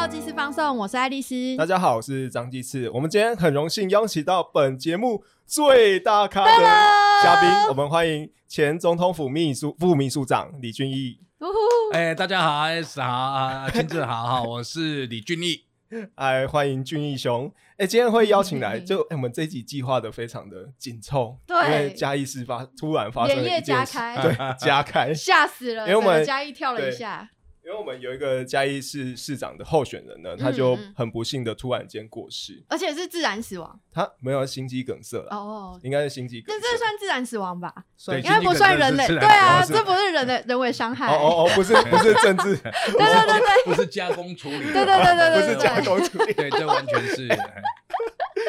到祭司放送，我是爱丽丝。大家好，我是张继次。我们今天很荣幸邀请到本节目最大咖的嘉宾，我们欢迎前总统府秘书副秘书长李俊毅。呜呼哎，大家好，S 好啊，亲自好哈，我是李俊毅。哎，欢迎俊义兄。哎，今天会邀请来，就、哎我们这一集计划的非常的紧凑，对因为嘉义市发突然发生了夜一件事，加开对，加开。吓死了！因为我们整个嘉义跳了一下，因为我们有一个嘉义市市长的候选人呢，他就嗯很不幸的突然间过世，而且是自然死亡。他没有心肌梗塞了，哦，应该是心肌梗塞。这这算自然死亡吧？对应该不算人类。是对啊，是这不是人的人为伤害。哦哦哦，不是不是政治，对对对对不是加工处理，对对对对对不是加工处理，对，这完全是 哎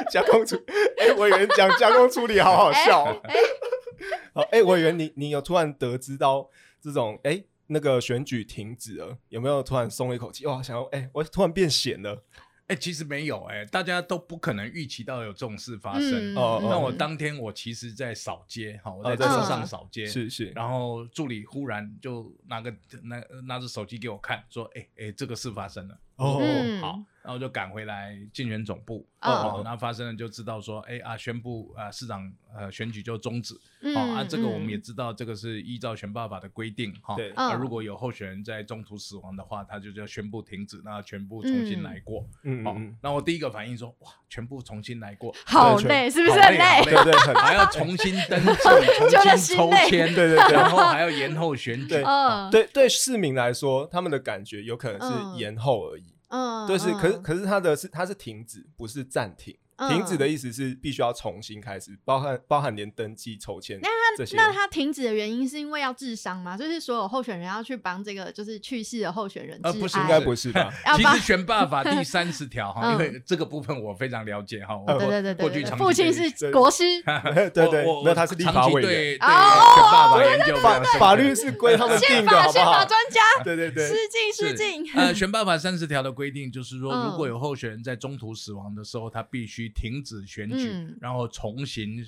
加工处，哎、我以为讲加工处理好好笑、好，哎、我以为你你有突然得知到这种，哎、那个选举停止了，有没有突然松了一口气？哇，想要，哎、我突然变闲了。哎，其实没有哎，大家都不可能预期到有这种事发生。嗯哦那我嗯当天我其实在扫街，哈，我哦在在车上扫街，是是，然后助理忽然就拿个拿拿着手机给我看，说：“哎哎，这个事发生了。”哦嗯好，然后就赶回来竞选总部。哦哦，那发生了就知道说，哎啊，宣布啊市长呃选举就终止。哦啊，这个我们也嗯知道，这个是依照选罢法的规定哈。对啊，嗯如果有候选人在中途死亡的话，他就要宣布停止，那全部重新来过。好嗯嗯，那我第一个反应说，哇，全部重新来过，好对累，是不是好很累？好累对对，还要重新登记，重新抽签，对对对然后还要延后选举对。嗯，对对，市民来说，他们的感觉有可能嗯是延后而已。嗯，对，是，可是嗯可是他的是他是停止，不是暂停。停止的意思是必须要重新开始，包含包含连登记、抽签那他。那他停止的原因是因为要治伤吗？就是所有候选人要去帮这个就是去世的候选人呃不是应该不是吧？其实选罢法第 三十条哈，嗯因为这个部分我非常了解哈。我对对对对对，过去父亲是国师，对对我我，没有他是立法委员，对对哦选罢法研究非 法律是归他们定的，宪法？宪法专家，对对对失，敬失是敬。呃，选罢法三十条的规定就是说，嗯如果有候选人在中途死亡的时候，他必须停止选举嗯，然后重新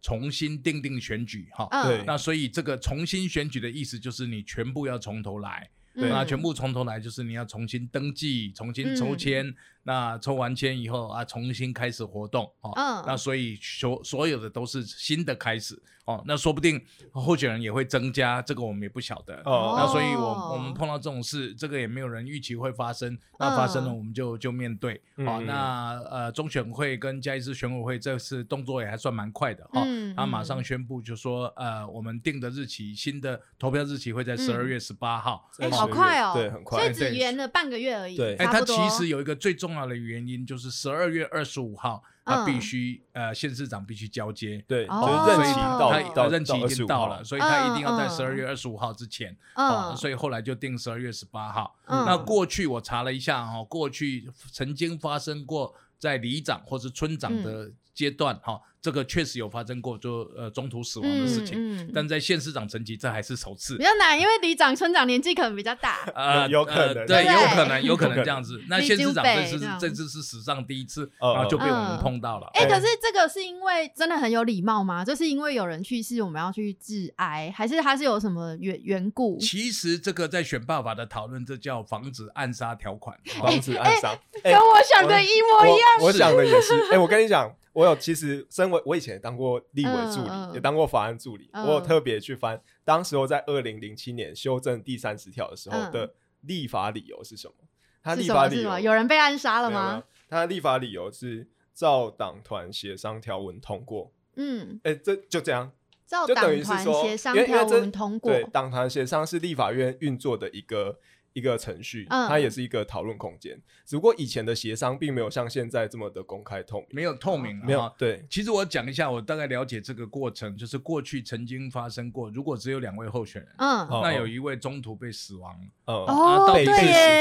重新定定选举哈。对。嗯，那所以这个重新选举的意思就是你全部要从头来，对那嗯全部从头来就是你要重新登记、重新抽签，那抽完签以后啊，重新开始活动哦。嗯那所以所所有的都是新的开始哦。那说不定候选人也会增加，这个我们也不晓得。哦那所以我哦我们碰到这种事，这个也没有人预期会发生。那发生了，嗯我们就就面对。好、嗯那呃，中选会跟嘉义市选委会这次动作也还算蛮快的哈。嗯他马嗯上宣布就说，呃，我们定的日期，新的投票日期会在嗯十二月十八号。哎，在10月好快哦，对，很快所以。只延了半个月而已。对哎，它差不多其实有一个最重要的原因，就是十二月二十五号，他嗯必须呃县市长必须交接。对，哦就是任期到他到任期已经到了，所以他一定要在嗯十二月二十五号之前。哦，嗯，所以后来就定十二月十八号。嗯那过去我查了一下哈、过去曾经发生过在里长或是村长的阶段哈、这个确实有发生过，就呃中途死亡的事情。嗯嗯但在县市长层级，这还是首次比。较难，因为里长、村长年纪可能比较大。呃，有有可能呃对，有可能，有可能能这样子。那县市长这次北这次是史上第一次，嗯然后就被我们嗯碰到了。哎、哎可是这个是因为真的很有礼貌吗？就是因为有人去世，我们要去致哀，还是他是有什么缘缘故？其实这个在选爸法的讨论，这叫防止暗杀条款。防止暗杀。哎跟我想的一模一样。我我想的也是。哎，我跟你讲，我有其实身为我以前也当过立委助理，也当过法案助理，嗯我有特别去翻，当时候在二零零七年修正第三十条的时候嗯的立法理由是什么？他立法理由？有人被暗杀了吗？他的立法理由是照党团协商条文通过。嗯，哎，这就这样。照党团，协商条文通过。对，党团协商是立法院运作的一个一个程序，嗯它也是一个讨论空间。只不过以前的协商并没有像现在这么的公开透明，没有透明了没有对，其实我讲一下，我大概了解这个过程，就是过去曾经发生过，如果只有两位候选人，嗯，哦那有一位中途被死亡，嗯，哦，到被被，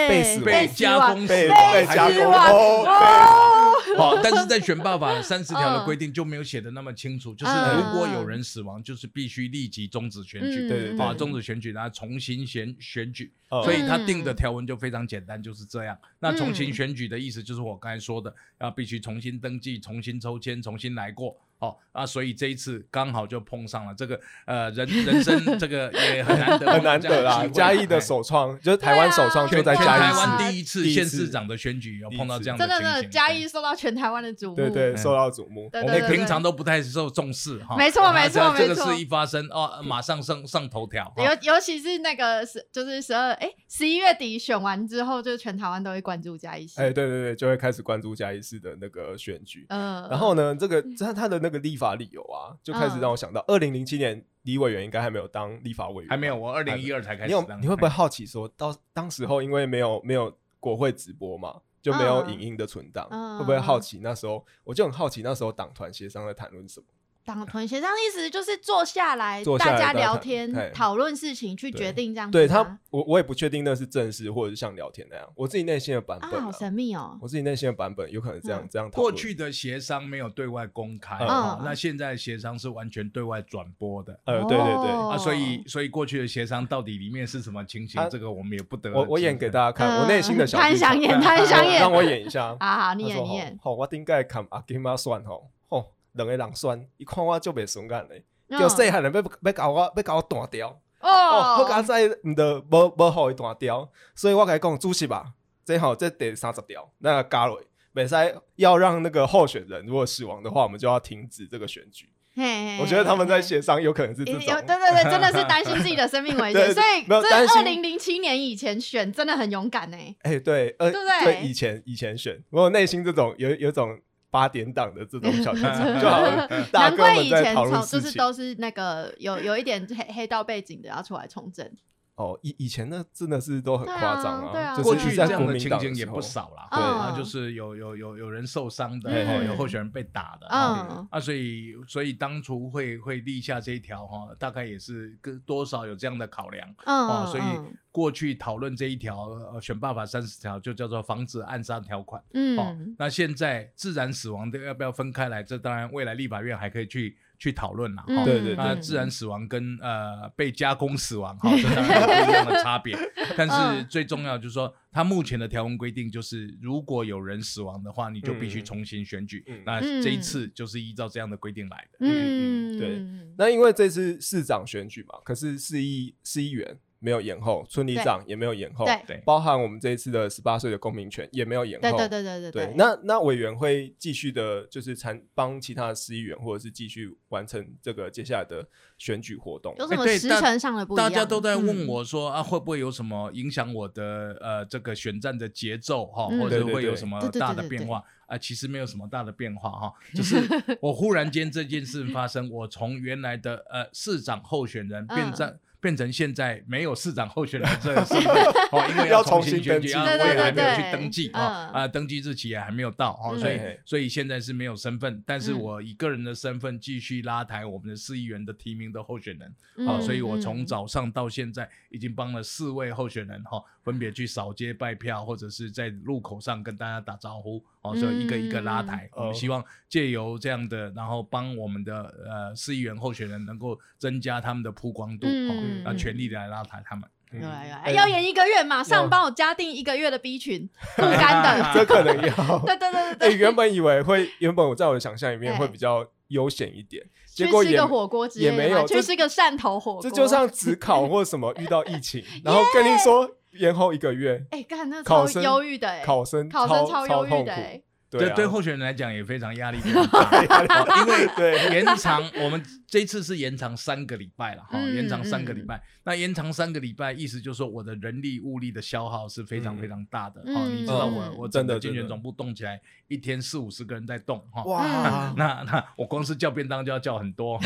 被死被加工被死亡被加工哦，好，但是在选罢法的三十条的规定就没有写的那么清楚，就是嗯如果有人死亡，就是必须立即终止选举，嗯对对对啊，终止选举，然后重新选选举，嗯所以他定的条文就非常简单，就是这样。那重新嗯选举的意思就是我刚才说的，要必须重新登记、重新抽签、重新来过。哦啊，所以这一次刚好就碰上了这个呃人 人生这个也很难得很难得啦。嘉义的。首创就是台湾首创，就在嘉义台湾第一次县市长的选举有碰到这样真的真的嘉义受到全台湾的瞩目。对对，嗯受到瞩目。我们平常都不太受重视哈。没错啊没错没错这个事一发生哦，马上上上头条。哈尤尤其是那个十，就是十二哎十一月底选完之后，就全台湾都会关注嘉义市。哎，对对对，就会开始关注嘉义市的那个选举。嗯，然后呢，这个他他的那个立法理由啊，就开始嗯让我想到，二零零七年李委员应该还没有当立法委员，还没有，我二零一二才开始你有。你会不会好奇说，到当时候因为没有没有国会直播嘛，就没有嗯影音的存档，嗯会不会好奇那时候？我就很好奇那时候党团协商在谈论什么。党团协商意思就是坐下来，坐下来大家聊天嘿讨论事情，去对决定这样子对。他，我我也不确定那是正式或者是像聊天那样，我自己内心的版本、啊，好神秘哦。我自己内心的版本有可能这样、嗯这样。过去的协商没有对外公开，嗯哦那现在协商是完全对外转播的。呃，对对对，哦啊，所以所以过去的协商到底里面是什么情形啊，这个我们也不得我我演给大家。看，嗯我内心的小他很想演他很想演让我演一下。啊，好，你演你演。吼，吼我顶盖看阿金妈算吼，吼，两个人选，伊看我就袂顺眼嘞，嗯。叫细汉人要要搞我要搞我断掉。哦，哦，好佳哉，毋得无无互伊断掉，所以我甲伊讲，主席吧，最好这第三十条，那加落，袂使要让那个候选人如果死亡的话，我们就要停止这个选举。嘿嘿我觉得他们在嘿协商有可能是这有种，对对对，真的是担心自己的生命危险，所以这没有二零零七年以前选真的很勇敢呢。哎、对，呃，对不对？以前以前选，我有内心这种有有一种八点档的这种小 剧场，就好像大难哥们怪以前在讨论从就。是都是那个有有一点黑黑道背景的要出来从政，哦，以以前呢真的是都很夸张对啊过去这样的情民党的时候形也不，少啦，对啊，就是有有有有人受伤的，有候选人被打的，啊，所以所以当初会会立下这一条哈，大概也是跟多少有这样的考量嗯，哦，所以嗯过去讨论这一条呃选办法三十条就叫做防止暗杀条款哦嗯，那现在自然死亡的要不要分开来？这当然未来立法院还可以去去讨论了。对对那对自然死亡跟呃被加工死亡，哈，这当然有不一样的差别。但是嗯最重要就是说，它目前的条文规定就是，如果有人死亡的话，你就必须嗯重新选举。嗯那这一次就是依照这样的规定来的。嗯，对那因为这次市长选举嘛，可是市议市议员没有延后，村里长也没有延后，对对包含我们这一次的十八岁的公民权也没有延后。对对对对对对，那那委员会继续的，就是参帮其他的市议员，或者是继续完成这个接下来的选举活动。有什么时程上的不一样？大家都在问嗯，我说、啊，会不会有什么影响我的呃这个选战的节奏哈，嗯或者会有什么大的对对变化啊？其实没有什么大的变化哈，就是我忽然间这件事发生，我从原来的呃市长候选人变嗯成。变成现在没有市长候选人这个身份 哦，因为要重重新登记选举啊，我也还没有去登记嗯。啊啊，登记日期也还没有到哦，所以嗯。所以现在是没有身份，但是嗯。我以个人的身份继续拉抬我们的市议员的提名的候选人，嗯好、所以我从嗯。早上到现在已经帮了四位候选人哈、分别去扫街拜票，或者是在路口上跟大家打招呼，哦，所以一个一个拉抬。嗯我们希望借由这样的，然后帮我们的呃市议员候选人能够增加他们的曝光度，哦嗯，那全力的来拉抬他们。有来有来，哎哎要演一个月，马上要帮我加订一个月的 B 群，不干的。这可能要。对对对哎、对对，原本以为会，原本我在我的想象里面哎会比较悠闲一点，去结果也吃个火锅之类的也没有这去吃个汕头火锅。这就像 职考或什么遇到疫情，然后跟你说延后一个月，哎，干那超考生忧郁的哎，考生考生超忧郁痛苦，的哎，对啊。对候选人来讲也非常压力非常大，哦因为 对。延长我们这一次是延长三个礼拜了哈，嗯延长三个礼拜。那延长三个礼拜，意思就是说我的人力物力的消耗是非常嗯。非常大的。嗯哦，你知道我嗯我真的竞选总部动起来，一天四五十个人在动哈。哇，那那我光是叫便当就要叫很多，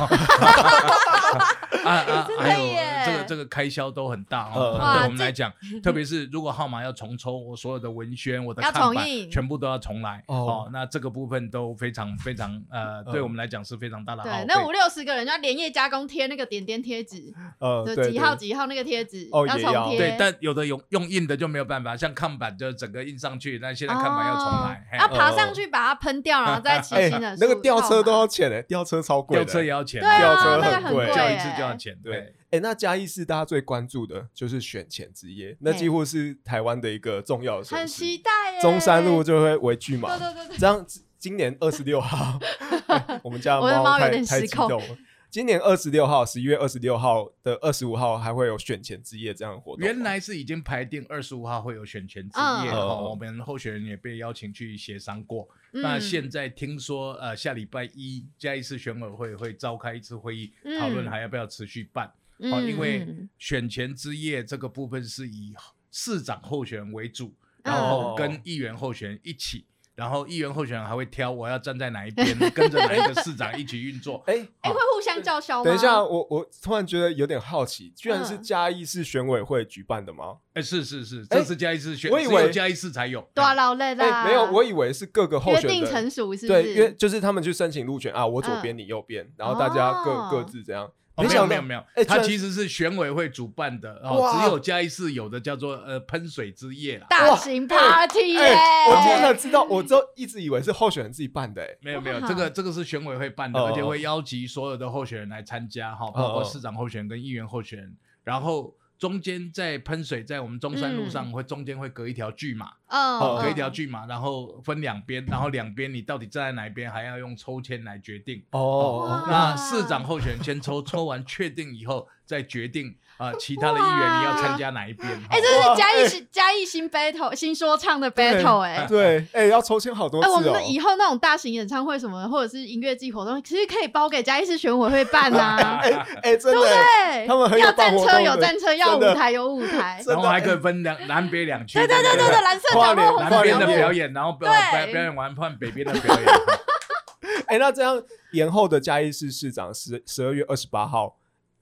啊啊，还有耶。这个这个开销都很大嗯哦。对我们来讲，特别是如果号码要重抽，我所有的文宣、我的要看板重印全部都要重来哦。哦。那这个部分都非常非常呃，对我们来讲是非常大的耗对费，。那五六十个人要连夜加工贴那个点点贴纸，呃，对几号几号那个贴纸要哦也要。重贴。对，但有的用用印的就没有办法，像看板就整个印上去，那现在看板要重来，要爬上去把它喷掉，然后 再骑哎新的。那个吊车都要钱呢，吊车超贵的，吊车也要钱，吊车很贵叫一次就要钱，对对。哎、那嘉义市大家最关注的就是选前之夜，那几乎是台湾的一个重要的很盛事。期待耶。中山路就会围聚嘛对，对对对，这样今年二十六号，我们家我的猫有太太点失控激动了。今年二十六号，十一月二十六号的二十五号还会有选前之夜这样的活动。原来是已经排定二十五号会有选前之嗯夜嗯。哦，我们候选人也被邀请去协商过。嗯。那现在听说呃下礼拜一嘉义市选委会会召开一次会议，嗯。讨论还要不要持续办。嗯。哦，因为嗯选前之夜这个部分是以市长候选人为主，嗯。然后跟议员候选人一起，然后议员候选人还会挑我要站在哪一边，跟着哪一个市长一起运作。哎、哎、会互相叫嚣吗？等一下，我我突然觉得有点好奇，居然是嗯嘉义市选委会举办的吗？哎，是是是，哎这是嘉义市选，我以为嘉义市才有。多劳累哎、啦，没有，我以为是各个候约选人定成熟是对，是？因为就是他们去申请入选啊，我左边嗯你右边，然后大家各、哦各自这样。哦，没有没有没有它其实是选委会主办的哦，哇。只有嘉义市有的叫做呃喷水之夜啦。大型 party 耶、哎、我真的知道，我都一直以为是候选人自己办的、哎，没有没有，哇。这个这个是选委会办的，哦而且会邀集所有的候选人来参加哈，包括市长候选人跟议员候选人，然后中间在喷水，在我们中山路上会中间会隔一条巨马，嗯，哦隔一条巨马，然后分两边，然后两边你到底站在哪一边，还要用抽签来决定。哦哇那市长候选人先抽，抽完确定以后再决定啊、其他的议员你要参加哪一边。哎、哈这是嘉义哇新嘉义新 battle 新说唱的 battle 哎、对，哎、要抽签好多哎、次哦、我们以后那种大型演唱会什么，或者是音乐季活动，其实可以包给嘉义市选委会办呐、哎、哎、真的、对不对？他们很有要战车办活动的有战车，要舞台有舞台。然后还可以分两南北两区。对对对对对，蓝色跨年角落、红色南边。的表演，然后表表表演完换北边的表演。哎、那这样延后的嘉义市市长十十二月二十八号，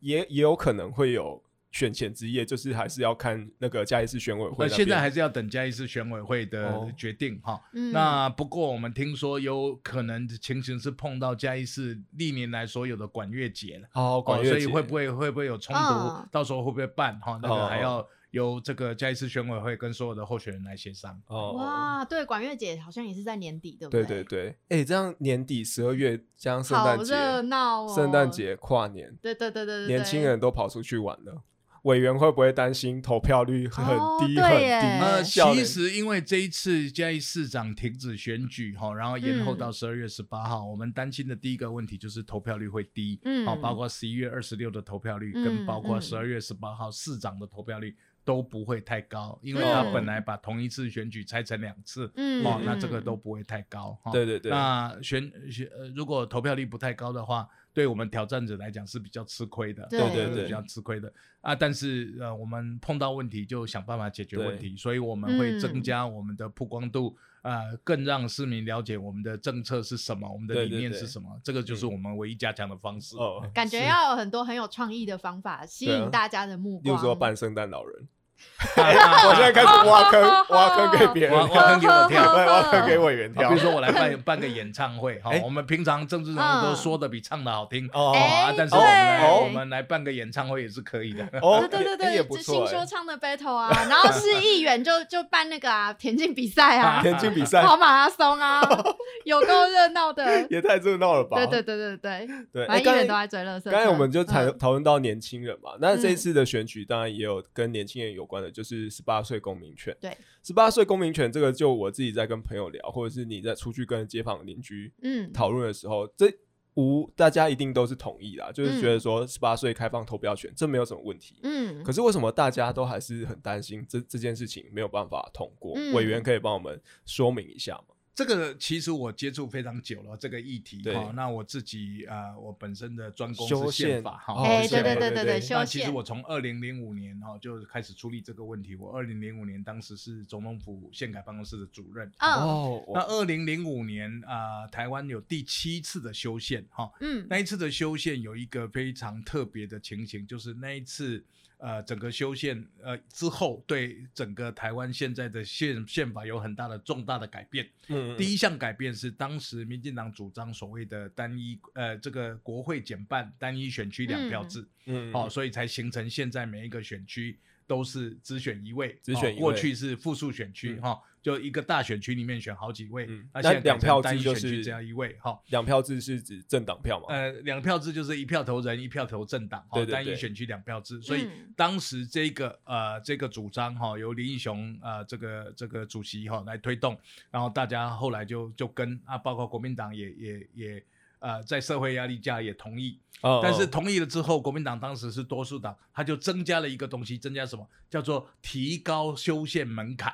也也有可能会有选前之夜，就是还是要看那个嘉义市选委会那。现在还是要等嘉义市选委会的哦决定哈。嗯那不过我们听说有可能情形是碰到嘉义市历年来所有的管乐节了，哦，管哦，乐节所以会不会会不会有冲突？嗯到时候会不会办哈？那哦个还要由这个嘉义市选委会跟所有的候选人来协商。哦，哇，对，管乐姐好像也是在年底，对不对对对对，哎、这样年底十二月加上圣诞好节、热闹哦！圣诞，节、跨年，对对对对对，年轻人都跑出去玩了。委员会不会担心投票率很哦低、很低？呃，其实因为这一次嘉义市长停止选举哈，然后延后嗯到十二月十八号，我们担心的第一个问题就是投票率会低，嗯好，包括十一月二十六的投票率，嗯跟包括嗯十二月十八号市长的投票率都不会太高，因为他嗯本来把同一次选举拆成两次，嗯哦，那嗯这个都不会太高，哈。对对对。那选选呃，如果投票率不太高的话，对我们挑战者来讲是比较吃亏的，对哦对对是比较吃亏的啊。但是呃，我们碰到问题就想办法解决问题，所以我们会增嗯加我们的曝光度，呃，更让市民了解我们的政策是什么，我们的理念是什么，这个就是我们唯一加强的方式。哦，感觉要有很多很有创意的方法吸引大家的目光。比如说扮圣诞老人，我现在开始挖坑，挖坑给别人挖 挖坑给我跳，挖坑给委员跳啊比如。说我来办办个演唱会哈哎，我们平常政治人物都说的比唱的好听哦但是我们来我们来办个演唱会也是可以的。哦，对对对对，也也不错哎。说唱的 battle 啊，然后是议员就就办那个啊田径比赛啊，田径比赛跑马拉松啊，有够热闹的。也太热闹了吧？对对对对对，对。议员都在追乐色。刚才我们就讨嗯讨论到年轻人嘛，那这次的选举当然也有跟年轻人有关的，就是十八岁公民权。对，十八岁公民权这个，就我自己在跟朋友聊，或者是你在出去跟街坊邻居嗯讨论的时候，这无大家一定都是同意啦，就是觉得嗯说十八岁开放投票权，这没有什么问题。嗯可是为什么大家都还是很担心这这件事情没有办法通过？嗯委员可以帮我们说明一下吗？这个其实我接触非常久了，这个议题对哈。那我自己呃，我本身的专攻是宪宪法哈。哦哎，是对对对对对，那其实我从二零零五年哈就开始处理这个问题。我二零零五年当时是总统府宪改办公室的主任。嗯哦，那二零零五年啊、台湾有第七次的修宪哈。嗯那一次的修宪有一个非常特别的情形，就是那一次呃整个修宪呃之后，对整个台湾现在的宪宪法有很大的重大的改变。嗯第一项改变是当时民进党主张所谓的单一呃这个国会减半单一选区两票制，嗯哦，所以才形成现在每一个选区都是只选一位，只选一位。哦过去是复数选区嗯。哈、就一个大选区里面选好几位，嗯。那现在两票制就是选区只要一位哈。两票制是指政党票嘛？呃，两票制就是一票投人，一票投政党，哈对对对。单一选区两票制，所以嗯当时这个呃这个主张哈、由林义雄呃这个这个主席哈、来推动，然后大家后来就就跟啊，包括国民党也也也呃在社会压力下也同意，哦但是哦。同意了之后，国民党当时是多数党，他就增加了一个东西，增加什么？叫做提高修宪门槛。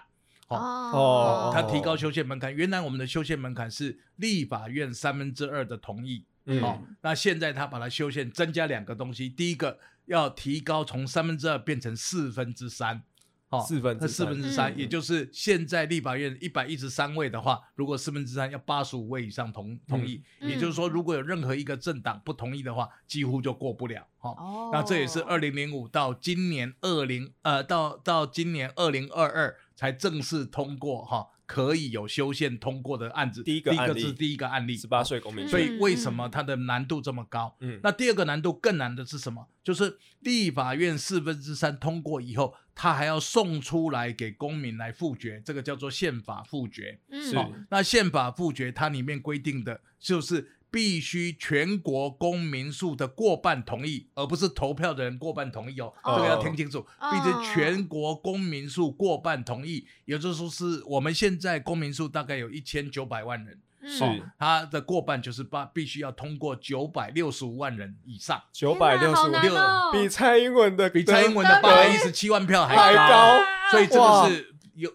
哦。哦他提高修宪门槛，原来我们的修宪门槛是立法院三分之二的同意，嗯。哦，那现在他把它修宪增加两个东西，第一个要提高从三分之二变成四分之三。哦，四分之四分之三，嗯。也就是现在立法院一百一十三位的话，如果四分之三要八十五位以上同同意，嗯。也就是说，如果有任何一个政党不同意的话，几乎就过不了。哈、哦。那这也是二零零五到今年二零呃到到今年二零二二才正式通过哈、可以有修宪通过的案子，第一个案例是第一个案例，十八岁公民。嗯所，以为什么它的难度这么高？嗯，那第二个难度更难的是什么？就是立法院四分之三通过以后，他还要送出来给公民来复决，这个叫做宪法复决。是好、那宪法复决它里面规定的就是必须全国公民数的过半同意，而不是投票的人过半同意哦，哦这个要听清楚，哦必须全国公民数过半同意，也就是说是我们现在公民数大概有一千九百万人。是。哦，它的过半就是八必须要通过九百六十五万人以上，九百六十好五比蔡英文的比蔡英文的对八百一十七万票还还高。所以这哇个是有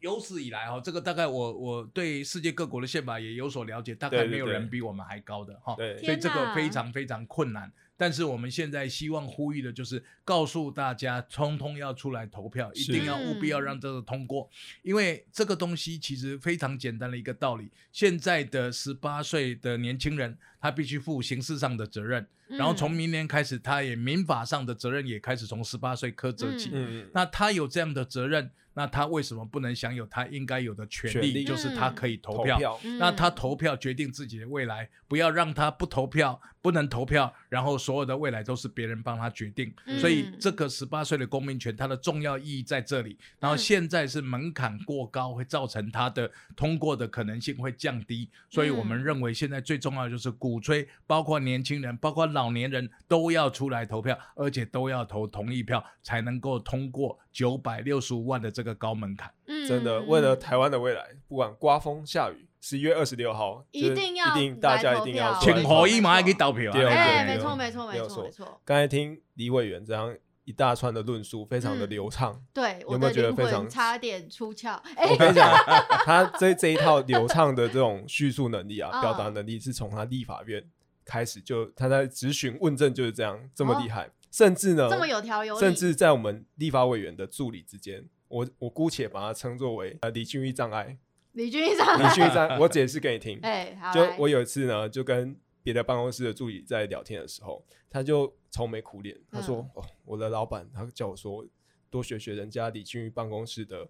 有史以来哈，这个大概我我对世界各国的宪法也有所了解，大概没有人比我们还高的哈。对。所以这个非常非常困难。但是我们现在希望呼吁的就是告诉大家，通通要出来投票，一定要务必要让这个通过，因为这个东西其实非常简单的一个道理。现在的十八岁的年轻人，他必须负刑事上的责任，嗯然后从明年开始，他也民法上的责任也开始从十八岁苛责起。那他有这样的责任，那他为什么不能享有他应该有的权利？权利就是他可以投票。投票嗯那他投票决定自己的未来，不要让他不投票，不能投票，然后所有的未来都是别人帮他决定。嗯所以这个十八岁的公民权，它的重要意义在这里。然后现在是门槛过高，会造成它的通过的可能性会降低。所以我们嗯认为现在最重要的就是鼓吹，包括年轻人，包括老年人都要出来投票，而且都要投同意票，才能够通过九百六十五万的这个高门槛。嗯真的为了台湾的未来，不管刮风下雨，十一月二十六号一定要一定大家一定要请火一马给投票对啊！哎，没错没错没错错没错，刚才听李委员这样一大串的论述，非常的嗯流畅。对，我有没有觉得非常差点出窍。我哎，跟你讲，他这这一套流畅的这种叙述能力啊，嗯表达能力是从他立法院开始就他在质询问政就是这样这么厉害，甚至呢，哦这么有条有理，甚至在我们立法委员的助理之间，我我姑且把它称作为呃李俊义障碍。李军医生，李俊毅障碍，我解释给你听。哎，好就我有一次呢，就跟别的办公室的助理在聊天的时候，他就愁眉苦脸，他说：“嗯哦，我的老板他叫我说多学学人家李俊毅办公室的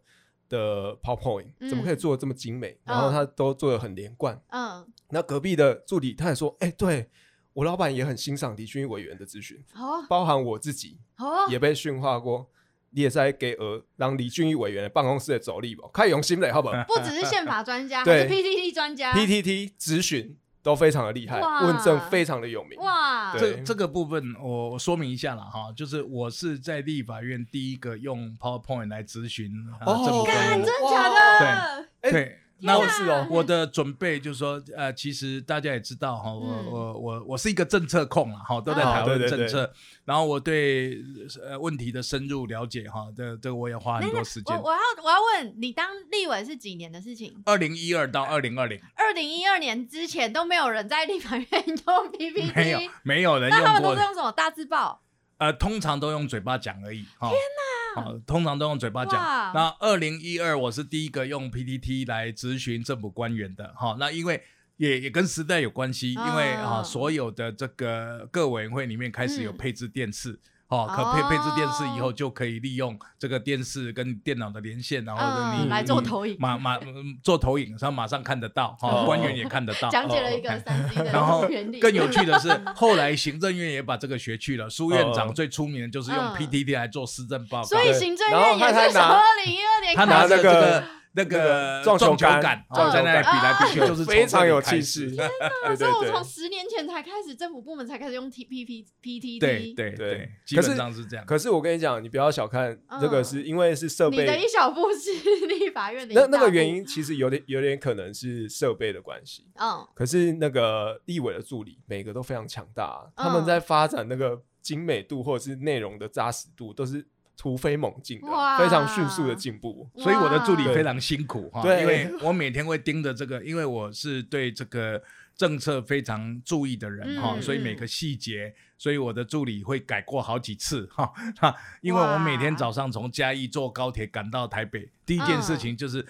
的 PowerPoint，嗯怎么可以做的这么精美？然后嗯他都做的很连贯。嗯，那隔壁的助理他也说：，哎、对我老板也很欣赏李俊毅委员的咨询，好包含我自己好，也被驯化过。”你也在给呃让李俊义委员的办公室的走力吧，开用心了，好不好？不只是宪法专家，还对是 PTT 专家。PTT 咨询都非常的厉害，哇。问政非常的有名。哇，对。这这个部分我我说明一下了哈，就是我是在立法院第一个用 PowerPoint 来咨询啊哦。真假的？哎对，那我是哦我的准备就是说，呃，其实大家也知道哈，我嗯我我我是一个政策控了哈，都在哦讨论政策，然后我对呃问题的深入了解哈，这这个我也花很多时间我。我要我要问你，当立委是几年的事情？二零一二到二零二零，二零一二年之前都没有人在立法院用 PPT，没有没有人那他们都是用什么大字报？呃，通常都用嘴巴讲而已。天哪！哦，通常都用嘴巴讲。那二零一二我是第一个用 PPT 来咨询政府官员的。哈、那因为也也跟时代有关系，因为啊、哦所有的这个各委员会里面开始有嗯配置电视。哦，可配配置电视以后哦就可以利用这个电视跟电脑的连线，然后嗯你来做投影马马嗯做投影，然后马上看得到，哈，哦官员也看得到。讲解了一个三 D 的然后原理。更有趣的是，后来行政院也把这个学去了。苏院哦长最出名的就是用嗯 PTT 来做施政报告，所以行政院也是从二零一二年他开始拿着这个那个那个撞球杆杆，撞哦在那里比来比去，就是非常有气始势。对所以我从。十年前才开始，政府部门才开始用 T P P P T 对 T。对对对，基本上是这样。可是我跟你讲，你不要小看这个，嗯是因为是设备你的备一小步是 立法院的那那个原，因，其实有点有点可能是设备的关系。嗯，可是那个立委的助理每个都非常强大啊、他们嗯在发展那个精美度或者是内容的扎实度都是突飞猛进的，非常迅速的进步。所以我的助理非常辛苦哈，对因为我每天会盯着这个，因为我是对这个政策非常注意的人哈，嗯所以每个细节，所以我的助理会改过好几次哈。哈，因为我每天早上从嘉义坐高铁赶到台北，第一件事情就是。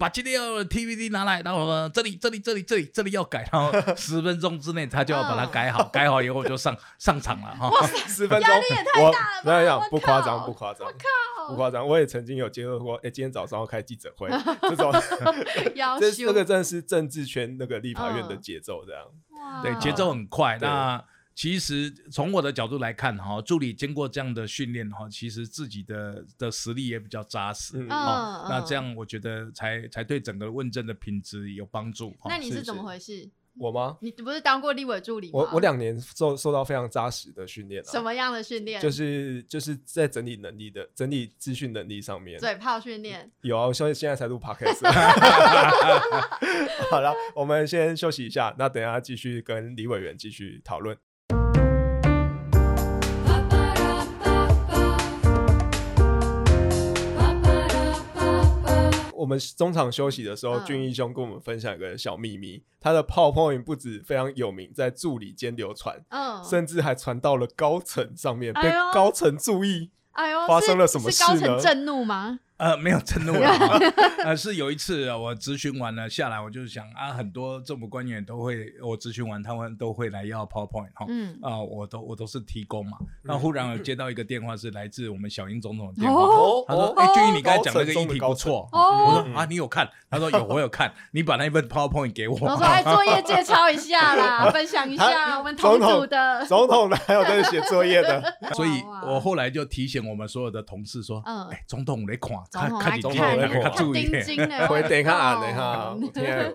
把今天要的 TVD 拿来，然后呢，这里这里这里这里这里要改，然后 十分钟之内他就要把它嗯改好，改好以后我就上上场了哈。十分钟，压力也太我大了吧没有讲不夸张，不夸张，靠不夸张。我也曾经有接受过，哎、今天早上要开记者会，这种要这求这个真的是政治圈那个立法院的嗯节奏，这样。哇对，节奏很快。那其实从我的角度来看，哈，助理经过这样的训练，哈，其实自己的的实力也比较扎实。嗯哦，那嗯这样我觉得才才对整个问政的品质有帮助。那你是怎么回事？我吗？你不是当过立委助理吗？我我两年受受到非常扎实的训练、啊，什么样的训练？就是就是在整理能力的整理资讯能力上面，嘴炮训练。有啊，我现在现在才录 podcast。好了，我们先休息一下，那等一下继续跟李委员继续讨论。我们中场休息的时候，嗯俊逸兄跟我们分享一个小秘密，他的 PowerPoint 不止非常有名，在助理间流传，嗯，甚至还传到了高层上面，被高层注意。哎呦，发是生了什么是高事呢层震怒吗？呃，没有震怒了哈，呃，是有一次呃我咨询完了下来，我就想啊，很多政府官员都会，我咨询完他们都会来要 PowerPoint 哈，嗯，啊、我都我都是提供嘛。那忽然我接到一个电话，是来自我们小英总统的电话。哦他说：“哦哎、俊英，你刚才讲那个议题不错。哦我说：“啊，你有看？”他说：“有，我有看。你把那份 PowerPoint 给我。我说哎，作业 借抄一下啦，分享一下我们同总统组的。总统哪有在写作业的？所以我后来就提醒我们所有的同事说：“嗯哎、总统来看，总统来看看几总看，统来看看注意盯紧的，回等一下啊，我等一下啊！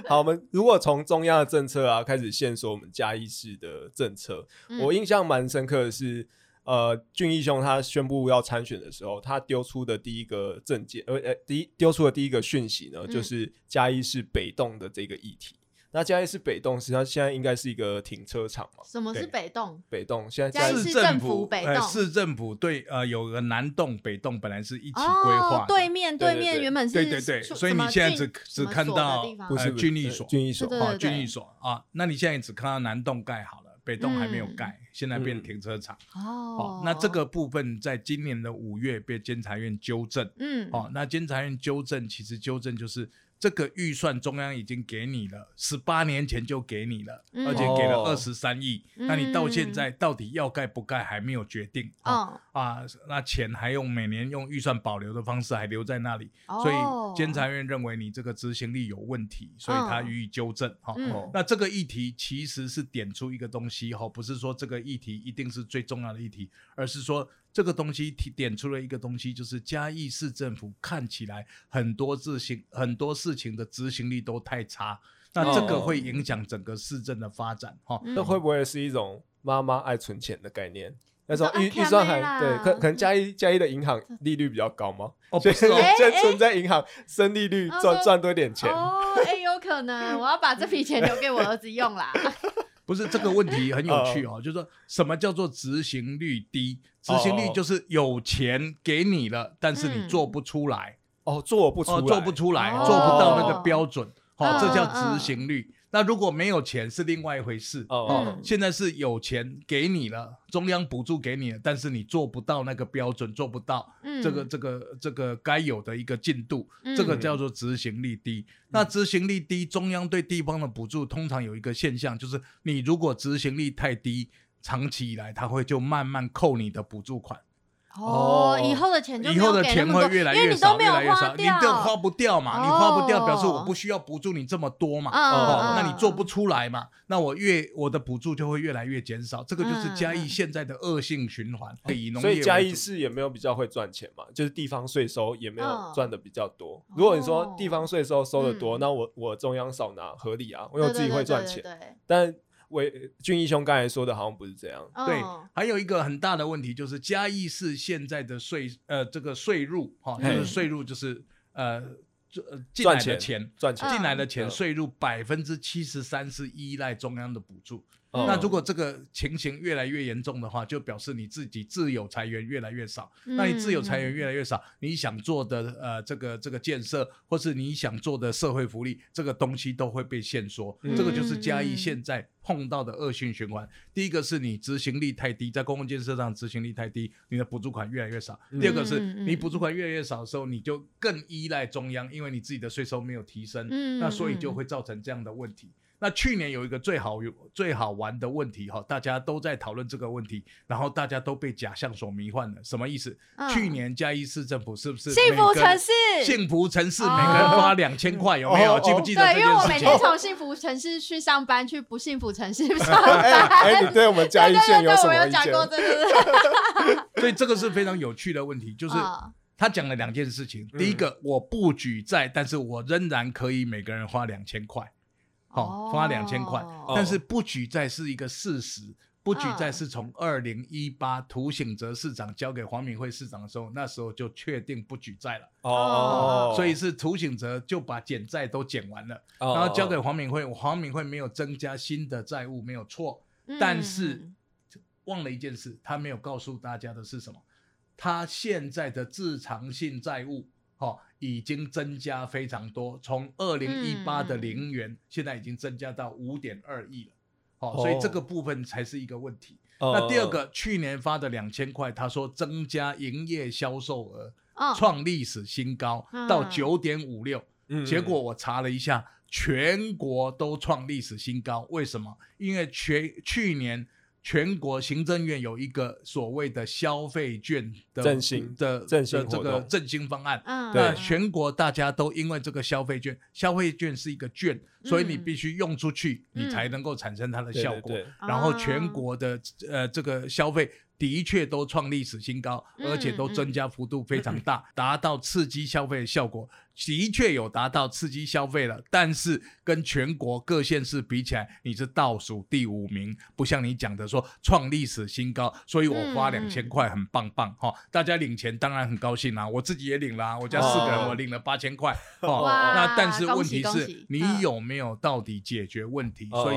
好，我们如果从中央的政策啊开始线索我们嘉义市的政策，嗯。我印象蛮深刻的是，呃，俊义兄他宣布要参选的时候，他丢出的第一个政见，呃呃，第一丢出的第一个讯息呢，嗯。就是嘉义市北动的这个议题。那嘉义市北栋实际上现在应该是一个停车场嘛？什么是北栋？北栋现在嘉义市政府北栋市政府对呃有个南栋北栋本来是一起规划的，，哦对面对对面原本是对对对，所以你现在只只看到呃不是呃军役所，军役所哦，对对对军役所啊，那你现在只看到南栋盖好了，北栋还没有嗯盖，现在变嗯停车场。哦哦，那这个部分在今年的五月被监察院纠正。嗯哦，那监察院纠正，其实纠正就是这个预算中央已经给你了，十八年前就给你了，嗯。而且给了哦。二十三亿，那你到现在到底要盖不盖还没有决定。哦。哦啊，那钱还用每年用预算保留的方式还留在那里，所哦以监察院认为你这个执行力有问题，所以他嗯予以纠正。哈、嗯。那这个议题其实是点出一个东西哈，不是说这个议题一定是最重要的议题，而是说这个东西提点出了一个东西，就是嘉义市政府看起来很多事情很多事情的执行力都太差，那这个哦会影响整个市政的发展哈。嗯这会不会是一种妈妈爱存钱的概念？那种预预算还对，可可能嘉义嘉义的银行利率比较高吗？哦，所以不是哦，哎先存在银行，生利率赚赚多点钱。哦，哎，有可能，我要把这笔钱留给我儿子用啦。不是这个问题很有 趣嗯哦，就是说什么叫做执行率低？执行率就是有钱给你了，但是你嗯。做不出来，哦，做不出哦，来，做不出来，哦做不到那个标准，哦嗯，这叫嗯。执行率。那如果没有钱是另外一回事。哦现在是有钱给你了，中央补助给你了，但是你做不到那个标准，做不到嗯这个这个这个该有的一个进度，嗯这个叫做执行力低。那执行力低，中央对地方的补助通常有一个现象，就是你如果执行力太低。长期以来它会就慢慢扣你的补助款。哦，哦以后的钱就以后的钱会越来越来因为你都没有越来越少，你掉，这花不掉嘛，你花不掉，表示我哦不需要补助你这么多嘛。嗯哦，嗯那你做不出来嘛？那我越我的补助就会越来越减少，这个就是嘉义现在的恶性循环。以农所以嘉义市也没有比较会赚钱嘛，就是地方税收也没有嗯赚的比较多。如果你说哦地方税收收的多，嗯那我我中央少拿合理啊，因为我自己会赚钱。但伟俊义兄刚才说的好像不是这样。对嗯，还有一个很大的问题就是嘉义市现在的税呃这个税入哈，就嘿是税入就是呃这呃进来赚的钱。赚钱嗯进来的钱嗯税入百分之七十三是依赖中央的补助，嗯那如果这个情形越来越严重的话，就表示你自己自有财源越来越少。那你自有财源越来越少，你想做的呃这个这个建设，或是你想做的社会福利，这个东西都会被限缩。嗯这个就是嘉义嗯现在碰到的恶性循环。第一个是你执行力太低，在公共建设上执行力太低，你的补助款越来越少。嗯第二个是你补助款越来越少的时候，你就更依赖中央，因为你自己的税收没有提升，嗯那所以就会造成这样的问题。那去年有一个最好最好玩的问题哈，大家都在讨论这个问题，然后大家都被假象所迷幻了。什么意思？嗯去年嘉义市政府是不是幸福城市幸福城市哦每个人花两千块，有没有？哦记不记得这对，因为我每件事情？天从幸福城市去上班，去不幸福城市上 哎班。哎，你对我们嘉义县对对对，我什么意见？有讲过，对对对，所以这个是非常有趣的问题，就是嗯他讲了两件事情。嗯第一个，我不举债，但是我仍然可以每个人花两千块，好、哦花两千块。哦。但是不举债是一个事实，不举债嗯。是从二零一八涂醒哲市长交给黄敏惠市长的时候，那时候就确定不举债了，哦，所以是涂醒哲就把减债都减完了，哦然后交给黄敏惠，黄敏惠没有增加新的债务，没有错，但是嗯忘了一件事，他没有告诉大家的是什么？他现在的自偿性债务，哦，已经增加非常多，从二零一八的嗯零元，现在已经增加到五点二亿了。好，哦所以这个部分才是一个问题。哦那第二个，去年发的两千块，他说增加营业销售额，嗯创历史新高嗯到九点五六。嗯结果我查了一下，全国都创历史新高。为什么？因为全去年全国行政院有一个所谓的消费券的振兴的振兴的这个振兴方案。嗯，那全国大家都因为这个消费券，消费券是一个券，所以你嗯必须用出去，嗯。你才能够产生它的效果。对。对然后全啊国的呃这个消费的确都创历史新高，嗯而且都增加幅度非常大，达到刺激消费的效果，的确有达到刺激消费了。但是跟全国各县市比起来，你是倒数第五名，不像你讲的说创历史新高，所以我花嗯两千块很棒棒哈、大家领钱当然很高兴啦、我自己也领啦、我家四个人哦我领了八千块哦。哇那但是恭问题是你嗯有没有到底解决问题？所以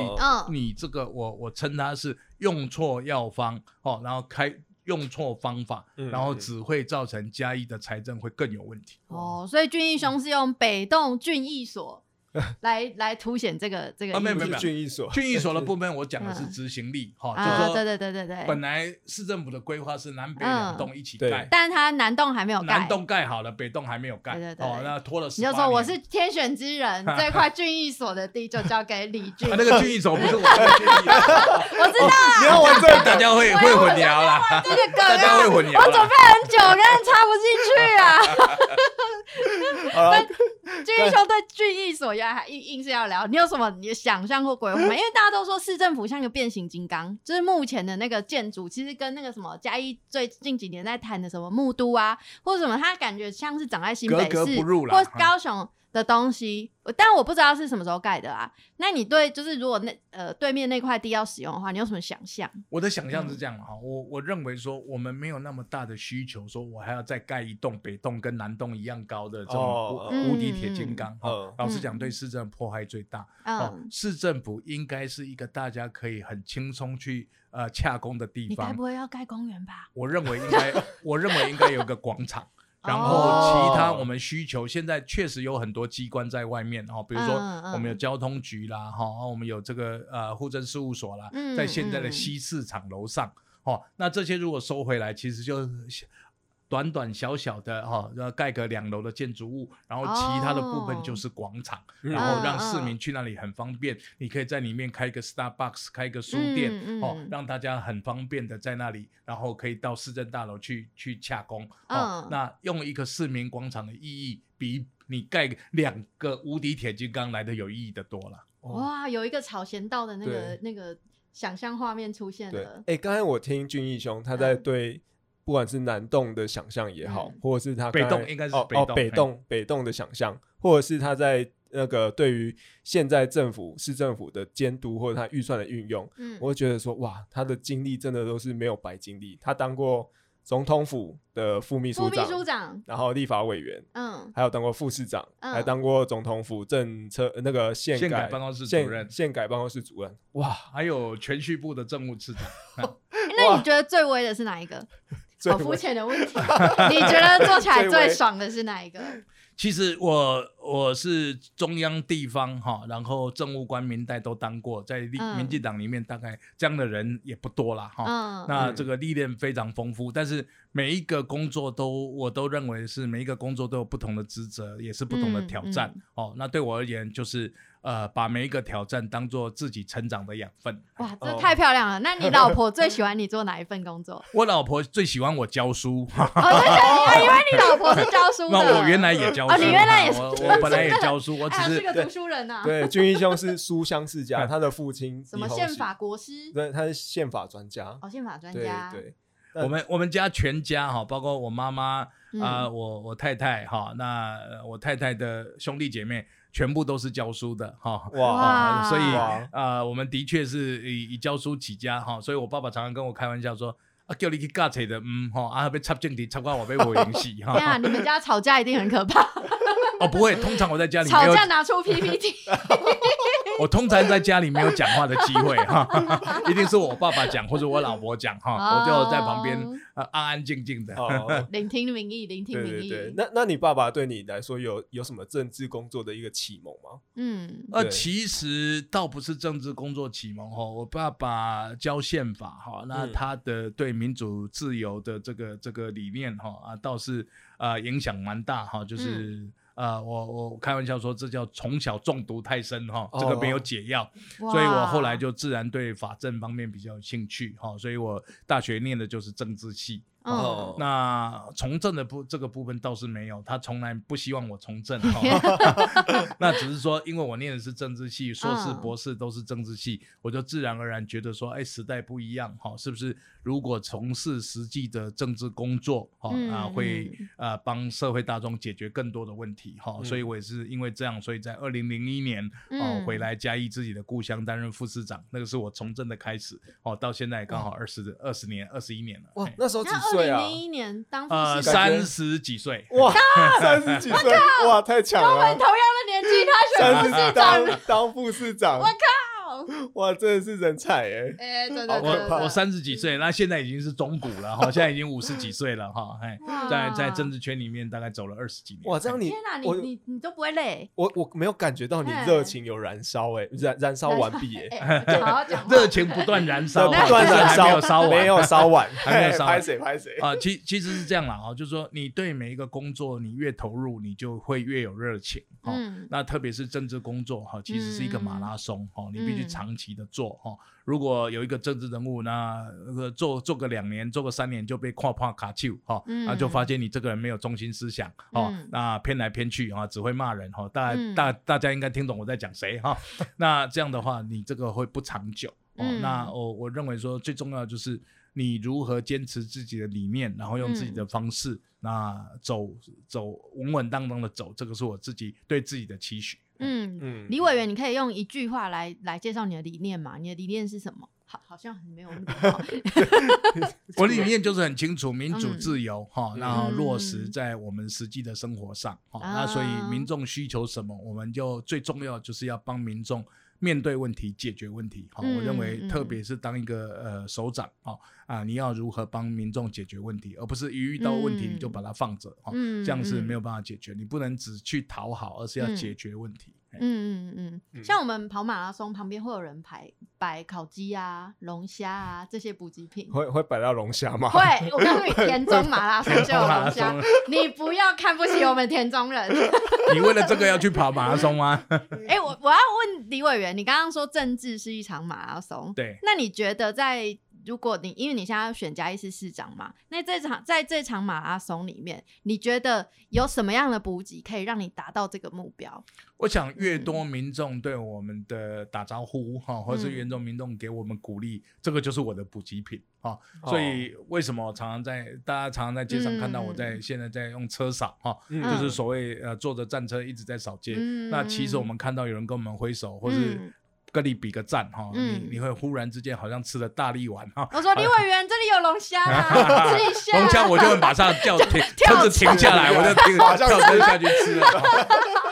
你这个我我称它是用错药方哦，然后开用错方法，嗯然后只会造成嘉义的财政会更有问题。哦，所以俊义兄是用北栋俊义所 来来凸显这个这个啊没有没有不是俊义所，郡役所的部分，我讲的是嗯。执行力哈，啊，对就对对对对，说本来市政府的规划是南北两栋一起对。盖，但它南栋还没有盖，南栋盖好了，北栋还没有盖，对对对。哦，那拖了你十八就说我是天选之人，这块俊义所的地就交给李俊。啊那个 郡役所不是我我知道你要玩这大家会会混淆啦，这个梗大家会啊，混淆我准啦。备很久，但是插不进去啊。好了，俊义兄对俊义所要还硬硬是要聊，你有什么你的想象或规划吗？因为大家都说市政府像个变形金刚，就是目前的那个建筑，其实跟那个什么嘉义最近几年在谈的什么木都啊，或者什么，它感觉像是长在新北市或高雄的东西，但我不知道是什么时候盖的啊。那你对就是如果那呃对面那块地要使用的话，你有什么想象？我的想象是这样的哈，我我认为说我们没有那么大的需求，说我还要再盖一栋北栋跟南栋一样高的这种哦无无敌铁金刚。老实讲，对市政破坏最大。市政府应该是一个大家可以很轻松去呃洽公的地方你该不。会要盖公园吧？我认为应该，我认为应该有个广场。然后哦其他我们需求，现在确实有很多机关在外面哦，比如说我们有交通局啦，哈、我们有这个呃户政事务所啦，嗯在现在的嗯。西市场楼上，哦，那这些如果收回来，其实就短短小小的哈，要盖个两楼的建筑物，然后其他的部分就是广场，嗯然后让嗯市民去那里很方便。你可以在里面开一个 Starbucks，开一个书店，嗯嗯哦，让大家很方便的在那里，然后可以到市政大楼去去洽公。哦，嗯那用一个市民广场的意义，比你盖两个无敌铁金刚来的有意义的多了。哦哇，有一个草咸道的那个那个想象画面出现，了。哎，刚才我听俊义兄他在嗯对不管是南洞的想象也好嗯，或者是他北洞应该是哦哦北洞嘿北洞北洞的想象，或者是他在那个对于现在政府市政府的监督或者他预算的运用，嗯，我会觉得说哇，他的经历真的都是没有白经历。他当过总统府的副秘书长，书长，然后立法委员，嗯还有当过副市长，嗯还当过总统府政策那个宪宪改改办公室主任宪改办公室主任。哇，还有全序部的政务次长，那你觉得最威的是哪一个？最好肤为浅的问题。你觉得做起来最爽的是哪一个？其实我我是中央地方哈，然后政务官、民代都当过，在民进党里面大概这样的人也不多啦哈。那这个历练非常丰富，但是每一个工作都我都认为是每一个工作都有不同的职责，也是不同的挑战、嗯哦。那对我而言，就是呃把每一个挑战当做自己成长的养分。哇，这哦太漂亮了。那你老婆 最喜欢你做哪一份工作？我老婆最喜欢我教书，哦，对对，因为你老婆是教书的。那我原来也教书，哦你原来也是我我本来也教书，我只是是个读书人呐。对，俊义兄是书香世家，他的父亲什么宪法国师？对，他是宪法专家。哦，宪法专家。对，我们我们家全家哈，包括我妈妈啊、嗯我我太太哈，那呃我太太的兄弟姐妹全部都是教书的哈。哇。哇。所以哇。啊、我们的确是以以教书起家哈，所以我爸爸常常跟我开玩笑说啊，叫你去教车的，嗯哈，啊被插正题，插挂我被我影戏 天啊，你们家吵架一定很可怕，哦，不会，通常我在家里，吵架拿出 PPT。我通常在家里没有讲话的机会哈，一定是我爸爸讲或者我老婆讲哈，我就在旁边安安静静的。哦，聆听民意，聆听民意。对对，那那你爸爸对你来说有有什么政治工作的一个启蒙吗？嗯呃，其实倒不是政治工作启蒙哈，我爸爸教宪法哈，那嗯他的对民主自由的这个这个理念哈啊，倒是啊影响蛮大哈，就是。呃，我我开玩笑说，这叫从小中毒太深哈，这个没有哦解药，哇所以我后来就自然对法政方面比较有兴趣哈，所以我大学念的就是政治系，哦嗯，那从政的部这个部分倒是没有，他从来不希望我从政哈。那只是说，因为我念的是政治系，硕士、嗯博士都是政治系，我就自然而然觉得说，哎，时代不一样哈，是不是？如果从事实际的政治工作哈嗯啊，会啊呃帮社会大众解决更多的问题哈，嗯所以我也是因为这样，所以在二零零一年哦嗯回来嘉义自己的故乡担任副市长，那个是我从政的开始哦，到现在刚好二十二十年二十一年了。哇那时候几那二岁啊？零零一年当副呃，市长，三十几岁，哇，三十几岁，哇，太强了跟我们同！样的年纪，他选副市长。当当副市长，我靠！哇，真的是人才哎！哎，对对对对对，我我三十几岁，那现在已经是中古了哈，现在已经五十几岁了哈，哎，在在政治圈里面大概走了二十几年。哇，这样你天哪，你你你都不会累？我我没有感觉到你哎热情有燃烧哎，燃燃烧完毕 哎，哎，好好讲。热情不断燃烧，不断燃烧没有烧烧，完，没有烧完，还没有烧完拍谁拍谁啊，其其实是这样啦，哈，就是说你对每一个工作你越投入，你就会越有热情。哈，嗯那特别是政治工作哈，其实是一个马拉松哈，你必须嗯长期的做哈。如果有一个政治人物，那那个做做个两年，做个三年就被跨跨卡丘哈，嗯那就发现你这个人没有中心思想哦嗯，那偏来偏去啊，只会骂人哈。大嗯大大家应该听懂我在讲谁哈。那这样的话，你这个会不长久哦嗯。那我我认为说最重要的就是你如何坚持自己的理念，然后用自己的嗯方式，那走走稳稳当当的走，这个是我自己对自己的期许。嗯，嗯李委员，你可以用一句话来来介绍你的理念嘛？你的理念是什么？好，好像很没有那么好。我的理念就是很清楚，民主嗯自由哈，嗯然后落实在我们实际的生活上哈。啊那所以民众需求什么，我们就最重要就是要帮民众面对问题、解决问题。哈，嗯我认为嗯特别是当一个呃首长哦啊，你要如何帮民众解决问题，而不是一遇到问题嗯你就把它放着哈，嗯这样是嗯没有办法解决。你不能只去讨好，而是要嗯解决问题。哎嗯嗯嗯，嗯像我们跑马拉松旁边会有人排摆烤鸡啊、龙虾啊这些补给品。会会摆到龙虾吗？会，我告诉你，田中马拉松就有龙虾，你不要看不起我们田中人。你为了这个要去跑马拉松吗？哎、我我要问李委员，你刚刚说政治是一场马拉松，对，那你觉得在如果你因为你现在要选嘉义市市长嘛，那这场在这场马拉松里面，你觉得有什么样的补给可以让你达到这个目标？我想越多民众对我们的打招呼哈，或者是原众民众给我们鼓励，这个就是我的补给品哈。所以为什么我常常在大家常常在街上看到我在嗯现在在用车扫哈，嗯就是所谓呃坐着战车一直在扫街。嗯那其实我们看到有人跟我们挥手，或是嗯跟你比个赞哈，嗯你你会忽然之间好像吃了大力丸哈。我说李委员，这里有龙虾啦，吃一下。龙虾我就会马上叫 停，跳车子停下来，我就 停，马上跳车下去吃了。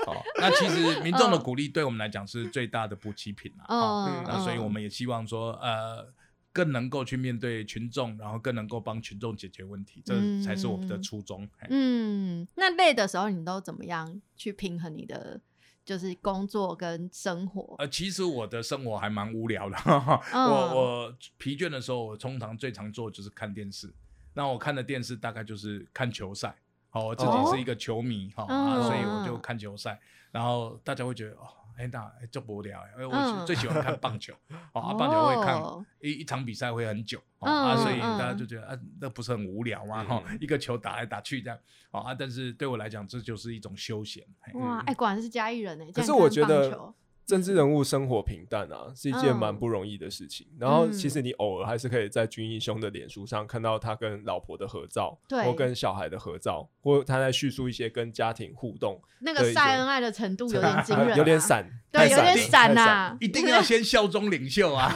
好，那其实民众的鼓励对我们来讲是最大的补给品了。哦嗯，那所以我们也希望说，呃，更能够去面对群众，然后更能够帮群众解决问题，这才是我们的初衷。嘿嗯，那累的时候你都怎么样去平衡你的就是工作跟生活？呃，其实我的生活还蛮无聊的。嗯我我疲倦的时候，我通常最常做就是看电视。那我看的电视大概就是看球赛。好，我自己是一个球迷哈、所以我就看球赛。然后大家会觉得哦，哎，那哎就无聊哎，我嗯最喜欢看棒球。哦，啊棒球会看哦一一场比赛会很久哦嗯啊，所以嗯大家就觉得啊，那不是很无聊吗？哈，一个球打来打去这样。哦啊，但是对我来讲，这就是一种休闲。嘿哇，哎、果然是嘉义人哎、可是我觉得棒球政治人物生活平淡啊，是一件蛮嗯不容易的事情。然后嗯其实你偶尔还是可以在军医兄的脸书上看到他跟老婆的合照，对或跟小孩的合照，或他在叙述一些跟家庭互动，那个晒恩爱的程度有点 惊人、啊，有点，闪，对，有点了闪呐、啊。一定要先效忠领袖啊！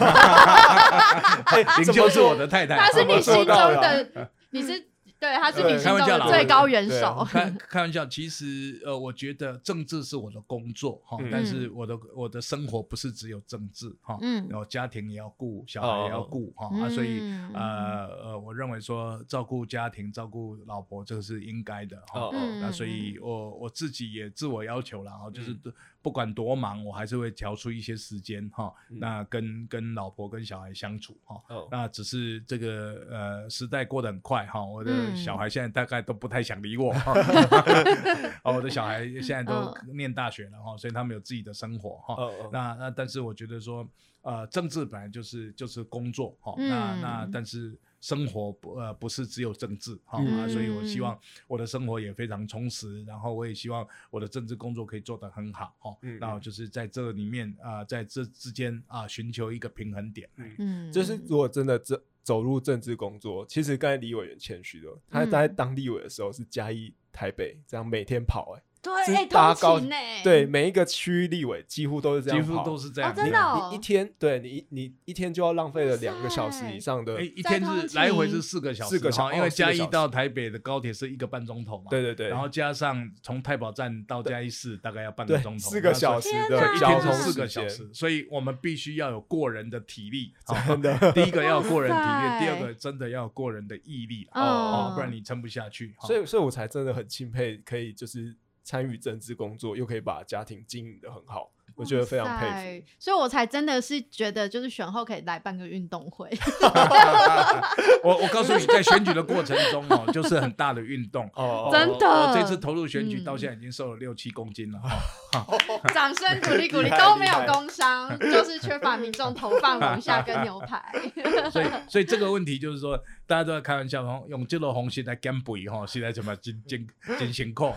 哎 领袖是我的太太。他是你心中的，你是对，他是对你心中开玩笑啦的最高元首。开开玩笑，其实呃，我觉得政治是我的工作哈，嗯。但是我的我的生活不是只有政治哈，嗯。然后家庭也要顾，小孩也要顾哈啊，所以嗯呃呃，我认为说照顾家庭、照顾老婆这个是应该的哈那所以我我自己也自我要求了哈，就是嗯不管多忙，我还是会调出一些时间哈，嗯。那跟跟老婆跟小孩相处哈。哦。那只是这个呃时代过得很快哈，我的嗯。小孩现在大概都不太想理我，哦，我的小孩现在都嗯。念大学了哈，所以他们有自己的生活哈。哦哦。那那但是我觉得说，呃，政治本来就是就是工作哈，那嗯。那但是生活不呃不是只有政治哈、嗯。啊，所以我希望我的生活也非常充实，然后我也希望我的政治工作可以做得很好哈。嗯。那我就是在这里面啊、在这之间啊、寻求一个平衡点。嗯。嗯，就是如果真的这走入政治工作，其实刚才李委员谦虚了，他嗯。在当立委的时候是嘉义、台北这样每天跑、欸，对，哎，搭高通勤呢，对，每一个区域立委几乎都是这样几，乎都是这样哦，真的哦。你一天，对你你一天就要浪费了两个小时以上的哎，，一天是来回是四个小时，四个小时因为嘉义到台北的高铁是一个半钟头嘛，对对对，然后加上从太保站到嘉义市大概要半个钟头，四个小时，时天哪的交通一天是四个小时，所以我们必须要有过人的体力，哈真的第一个要有过人体力，第二个真的要有过人的毅力嗯哦，不然你撑不下去。所以所以我才真的很钦佩，可以就是参与政治工作，又可以把家庭经营的很好，我觉得非常佩服。所以我才真的是觉得，就是选后可以来办个运动会。我我告诉你，在选举的过程中哦，就是很大的运动。哦，真的我这次投入选举嗯到现在已经瘦了六七公斤了哈。掌声鼓励鼓励，都没有工伤，就是缺乏民众投放龙虾跟牛排。所以，所以这个问题就是说，大家都在开玩笑，说用这个红心来减肥 哈，现在怎么减减减辛苦，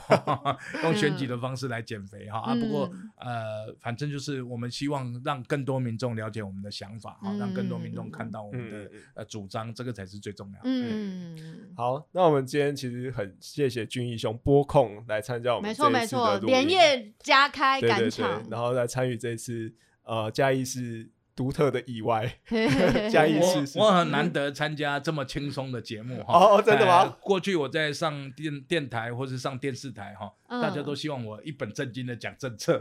用选举的方式来减肥哈、啊。不过嗯呃，反正就是我们希望让更多民众了解我们的想法哈，嗯。让更多民众看到我们的呃主张，这个才是最重要的。嗯，好，那我们今天其实很谢谢俊义兄拨空来参加我们没错这一次的没错，连夜加开赶场，，然后来参与这一次呃嘉义市独特的意外。嘿嘿嘿嘉义嘿是是我我很难得参加这么轻松的节目哈。哦，真的呃吗？过去我在上电电台或是上电视台哈，嗯大家都希望我一本正经的讲政策，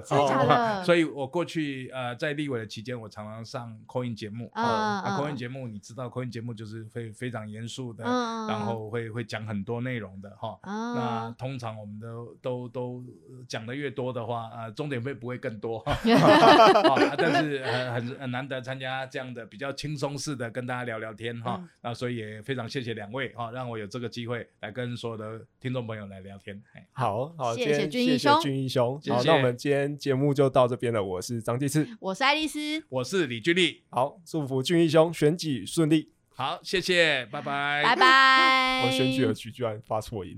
所以我过去呃在立委的期间，我常常上 call in 节目嗯啊嗯，call in 节目你知道 call in 节目就是会非常严肃的，嗯然后会会讲很多内容的哈。那啊，通常我们都都都呃讲的越多的话，呃，重点会不会更多？哈 啊但是很很很难得参加这样的比较轻松式的跟大家聊聊天哈嗯。那所以也非常谢谢两位哈，让我有这个机会来跟所有的听众朋友来聊天。哎好好，谢谢谢谢俊义兄俊义兄。好，那我们今天节目就到这边了。我是张继次，我是爱丽丝，我是李俊丽，好，祝福俊义兄选举顺利。好，谢谢，拜拜，拜拜。我选举的曲居然发错音。